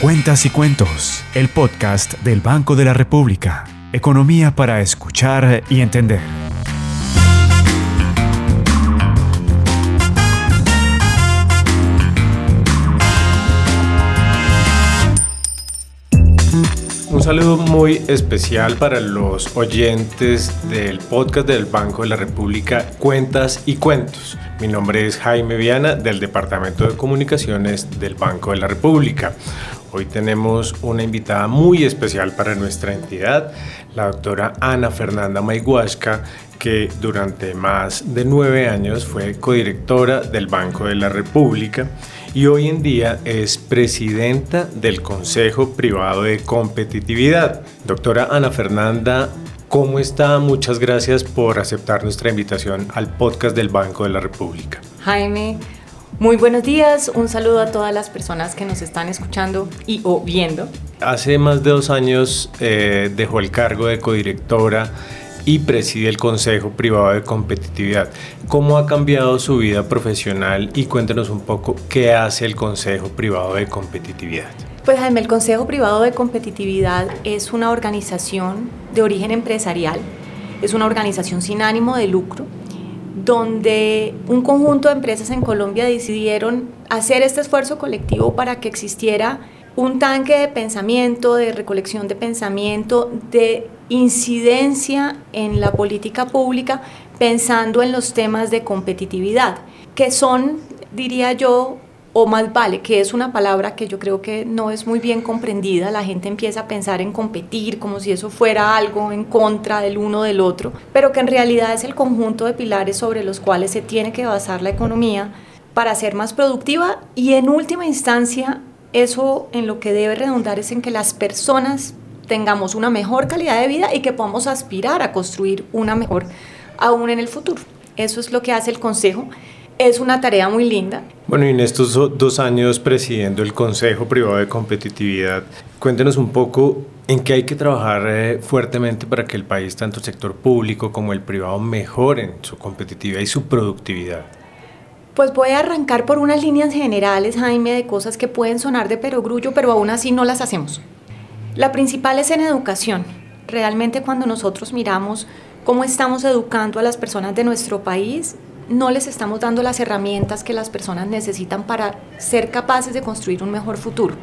Cuentas y Cuentos, el podcast del Banco de la República. Economía para escuchar y entender. Un saludo muy especial para los oyentes del podcast del Banco de la República Cuentas y Cuentos. Mi nombre es Jaime Viana del Departamento de Comunicaciones del Banco de la República. Hoy tenemos una invitada muy especial para nuestra entidad, la doctora Ana Fernanda Maiguasca, que durante más de nueve años fue codirectora del Banco de la República y hoy en día es presidenta del Consejo Privado de Competitividad. Doctora Ana Fernanda, ¿cómo está? Muchas gracias por aceptar nuestra invitación al podcast del Banco de la República. Jaime, muy buenos días, un saludo a todas las personas que nos están escuchando y o viendo. Hace más de dos años eh, dejó el cargo de codirectora y preside el Consejo Privado de Competitividad. ¿Cómo ha cambiado su vida profesional y cuéntenos un poco qué hace el Consejo Privado de Competitividad? Pues Jaime, el Consejo Privado de Competitividad es una organización de origen empresarial, es una organización sin ánimo de lucro donde un conjunto de empresas en Colombia decidieron hacer este esfuerzo colectivo para que existiera un tanque de pensamiento, de recolección de pensamiento, de incidencia en la política pública, pensando en los temas de competitividad, que son, diría yo, o más vale, que es una palabra que yo creo que no es muy bien comprendida, la gente empieza a pensar en competir como si eso fuera algo en contra del uno del otro, pero que en realidad es el conjunto de pilares sobre los cuales se tiene que basar la economía para ser más productiva y en última instancia eso en lo que debe redundar es en que las personas tengamos una mejor calidad de vida y que podamos aspirar a construir una mejor aún en el futuro. Eso es lo que hace el Consejo es una tarea muy linda. Bueno, y en estos dos años presidiendo el Consejo Privado de Competitividad, cuéntenos un poco en qué hay que trabajar eh, fuertemente para que el país, tanto el sector público como el privado, mejoren su competitividad y su productividad. Pues voy a arrancar por unas líneas generales, Jaime, de cosas que pueden sonar de perogrullo, pero aún así no las hacemos. La principal es en educación. Realmente cuando nosotros miramos cómo estamos educando a las personas de nuestro país, no les estamos dando las herramientas que las personas necesitan para ser capaces de construir un mejor futuro.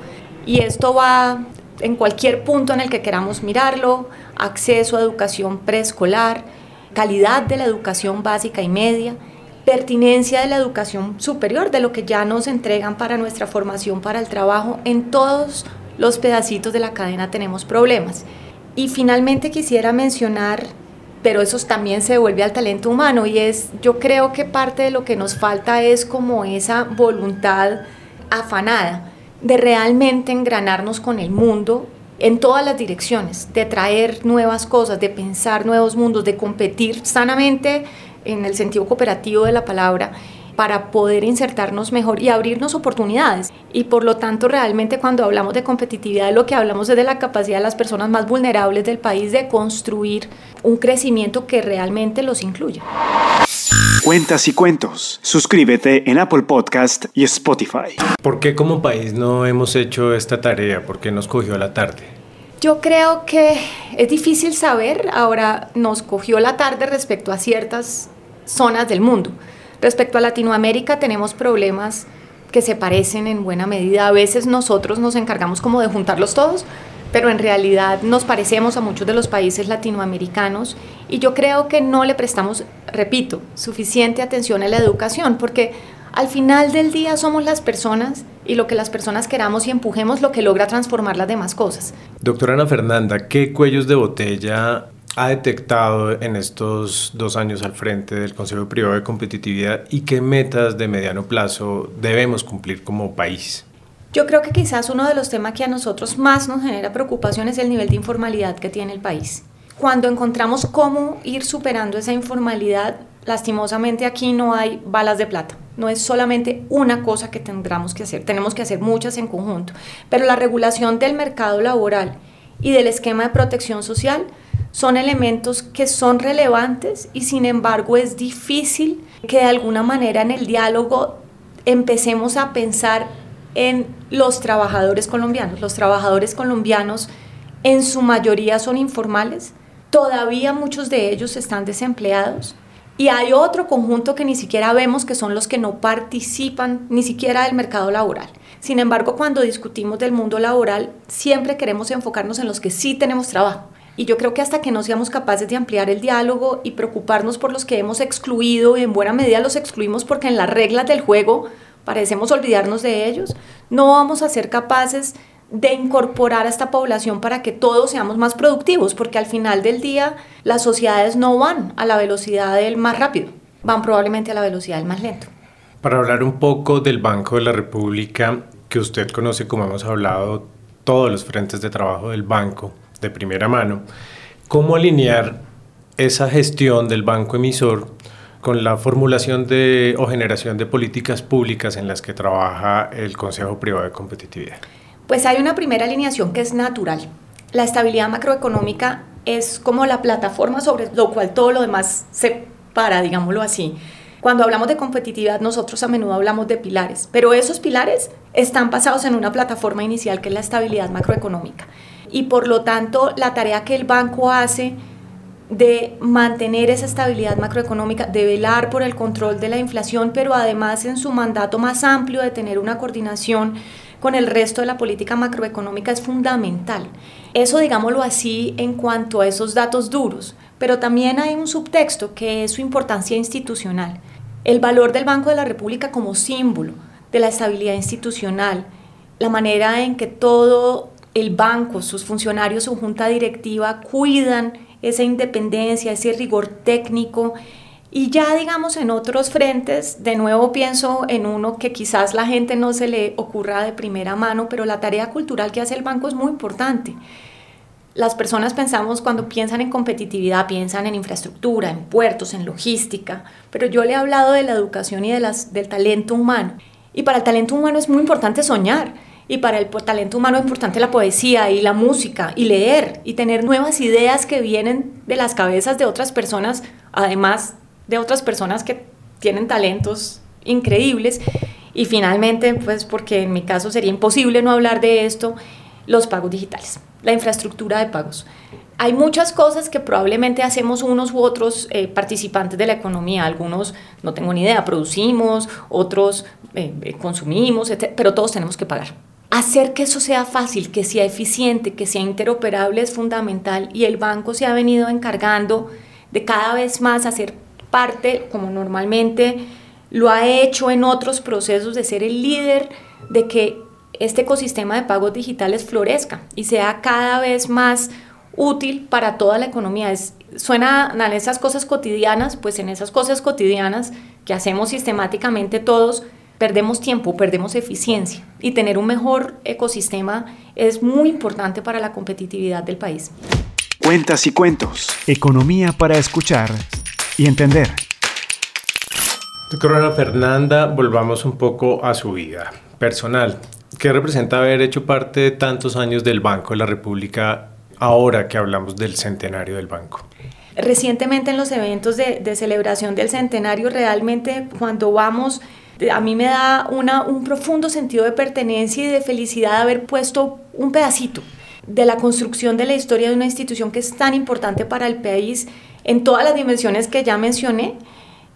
Y esto va en cualquier punto en el que queramos mirarlo, acceso a educación preescolar, calidad de la educación básica y media, pertinencia de la educación superior, de lo que ya nos entregan para nuestra formación, para el trabajo, en todos los pedacitos de la cadena tenemos problemas. Y finalmente quisiera mencionar pero eso también se devuelve al talento humano y es, yo creo que parte de lo que nos falta es como esa voluntad afanada de realmente engranarnos con el mundo en todas las direcciones, de traer nuevas cosas, de pensar nuevos mundos, de competir sanamente en el sentido cooperativo de la palabra para poder insertarnos mejor y abrirnos oportunidades. Y por lo tanto, realmente cuando hablamos de competitividad, lo que hablamos es de la capacidad de las personas más vulnerables del país de construir un crecimiento que realmente los incluya. Cuentas y cuentos. Suscríbete en Apple Podcast y Spotify. ¿Por qué como país no hemos hecho esta tarea? ¿Por qué nos cogió la tarde? Yo creo que es difícil saber. Ahora nos cogió la tarde respecto a ciertas zonas del mundo. Respecto a Latinoamérica tenemos problemas que se parecen en buena medida. A veces nosotros nos encargamos como de juntarlos todos, pero en realidad nos parecemos a muchos de los países latinoamericanos y yo creo que no le prestamos, repito, suficiente atención a la educación porque al final del día somos las personas y lo que las personas queramos y empujemos lo que logra transformar las demás cosas. Doctora Ana Fernanda, ¿qué cuellos de botella ha detectado en estos dos años al frente del Consejo Privado de Competitividad y qué metas de mediano plazo debemos cumplir como país? Yo creo que quizás uno de los temas que a nosotros más nos genera preocupación es el nivel de informalidad que tiene el país. Cuando encontramos cómo ir superando esa informalidad, lastimosamente aquí no hay balas de plata. No es solamente una cosa que tendremos que hacer, tenemos que hacer muchas en conjunto. Pero la regulación del mercado laboral y del esquema de protección social son elementos que son relevantes y sin embargo es difícil que de alguna manera en el diálogo empecemos a pensar en los trabajadores colombianos. Los trabajadores colombianos en su mayoría son informales, todavía muchos de ellos están desempleados y hay otro conjunto que ni siquiera vemos que son los que no participan ni siquiera del mercado laboral. Sin embargo, cuando discutimos del mundo laboral, siempre queremos enfocarnos en los que sí tenemos trabajo. Y yo creo que hasta que no seamos capaces de ampliar el diálogo y preocuparnos por los que hemos excluido, y en buena medida los excluimos porque en las reglas del juego parecemos olvidarnos de ellos, no vamos a ser capaces de incorporar a esta población para que todos seamos más productivos, porque al final del día las sociedades no van a la velocidad del más rápido, van probablemente a la velocidad del más lento. Para hablar un poco del Banco de la República, que usted conoce como hemos hablado todos los frentes de trabajo del banco, de primera mano, ¿cómo alinear esa gestión del banco emisor con la formulación de, o generación de políticas públicas en las que trabaja el Consejo Privado de Competitividad? Pues hay una primera alineación que es natural. La estabilidad macroeconómica es como la plataforma sobre lo cual todo lo demás se para, digámoslo así. Cuando hablamos de competitividad, nosotros a menudo hablamos de pilares, pero esos pilares están basados en una plataforma inicial que es la estabilidad macroeconómica y por lo tanto la tarea que el banco hace de mantener esa estabilidad macroeconómica, de velar por el control de la inflación, pero además en su mandato más amplio de tener una coordinación con el resto de la política macroeconómica es fundamental. Eso digámoslo así en cuanto a esos datos duros, pero también hay un subtexto que es su importancia institucional. El valor del Banco de la República como símbolo de la estabilidad institucional, la manera en que todo el banco, sus funcionarios, su junta directiva cuidan esa independencia, ese rigor técnico. Y ya digamos en otros frentes, de nuevo pienso en uno que quizás la gente no se le ocurra de primera mano, pero la tarea cultural que hace el banco es muy importante. Las personas pensamos cuando piensan en competitividad, piensan en infraestructura, en puertos, en logística, pero yo le he hablado de la educación y del talento humano. Y para el talento humano es muy importante soñar y para el talento humano es importante la poesía y la música y leer y tener nuevas ideas que vienen de las cabezas de otras personas, además de otras personas que tienen talentos increíbles. Y finalmente, pues porque en mi caso sería imposible no hablar de esto, los pagos digitales, la infraestructura de pagos. Hay muchas cosas que probablemente hacemos unos u otros eh, participantes de la economía. Algunos, no tengo ni idea, producimos, otros eh, eh, consumimos, pero todos tenemos que pagar. Hacer que eso sea fácil, que sea eficiente, que sea interoperable es fundamental y el banco se ha venido encargando de cada vez más hacer parte, como normalmente lo ha hecho en otros procesos, de ser el líder de que este ecosistema de pagos digitales florezca y sea cada vez más útil para toda la economía. Es, suena a esas cosas cotidianas, pues en esas cosas cotidianas que hacemos sistemáticamente todos, perdemos tiempo, perdemos eficiencia y tener un mejor ecosistema es muy importante para la competitividad del país. Cuentas y cuentos. Economía para escuchar y entender. Doctora Fernanda, volvamos un poco a su vida personal. ¿Qué representa haber hecho parte de tantos años del Banco de la República ahora que hablamos del centenario del banco? Recientemente en los eventos de, de celebración del centenario, realmente cuando vamos a mí me da un profundo sentido de pertenencia y de felicidad haber puesto un pedacito de la construcción de la historia de una institución que es tan importante para el país en todas las dimensiones que ya mencioné.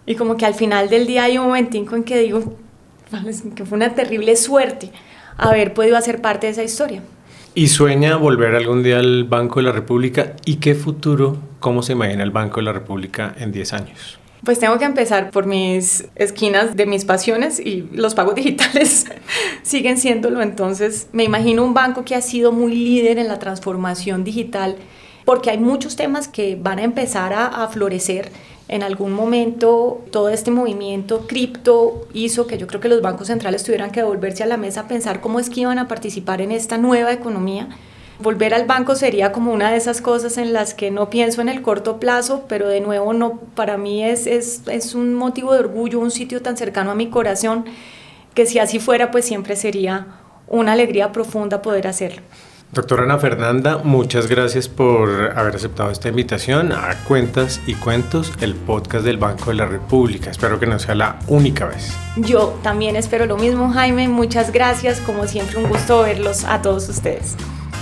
Y como que al final del día hay un momentico en que digo que fue una terrible suerte haber podido hacer parte de esa historia. ¿Y sueña volver algún día al Banco de la República? ¿Y qué futuro, cómo se imagina el Banco de la República en 10 años? Pues tengo que empezar por mis esquinas de mis pasiones y los pagos digitales siguen siéndolo. Entonces me imagino un banco que ha sido muy líder en la transformación digital porque hay muchos temas que van a empezar a, florecer. En algún momento todo este movimiento cripto hizo que yo creo que los bancos centrales tuvieran que volverse a la mesa a pensar cómo es que iban a participar en esta nueva economía volver al banco sería como una de esas cosas en las que no pienso en el corto plazo, pero de nuevo no, para mí es, es, es un motivo de orgullo, un sitio tan cercano a mi corazón, que si así fuera, pues siempre sería una alegría profunda poder hacerlo. Doctora Ana Fernanda, muchas gracias por haber aceptado esta invitación a Cuentas y Cuentos, el podcast del Banco de la República. Espero que no sea la única vez. Yo también espero lo mismo, Jaime. Muchas gracias. Como siempre, un gusto verlos a todos ustedes.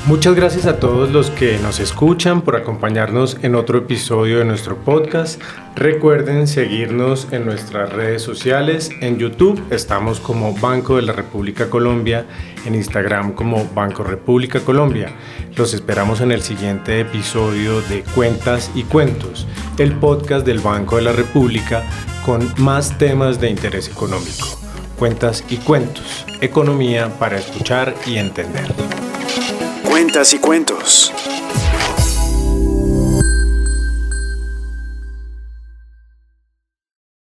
Muchas gracias a todos los que nos escuchan por acompañarnos en otro episodio de nuestro podcast. Recuerden seguirnos en nuestras redes sociales. En YouTube estamos como Banco de la República Colombia, en Instagram como Banco República Colombia. Los esperamos en el siguiente episodio de Cuentas y Cuentos, el podcast del Banco de la República con más temas de interés económico. Cuentas y Cuentos, economía para escuchar y entender. Cuentas y cuentos.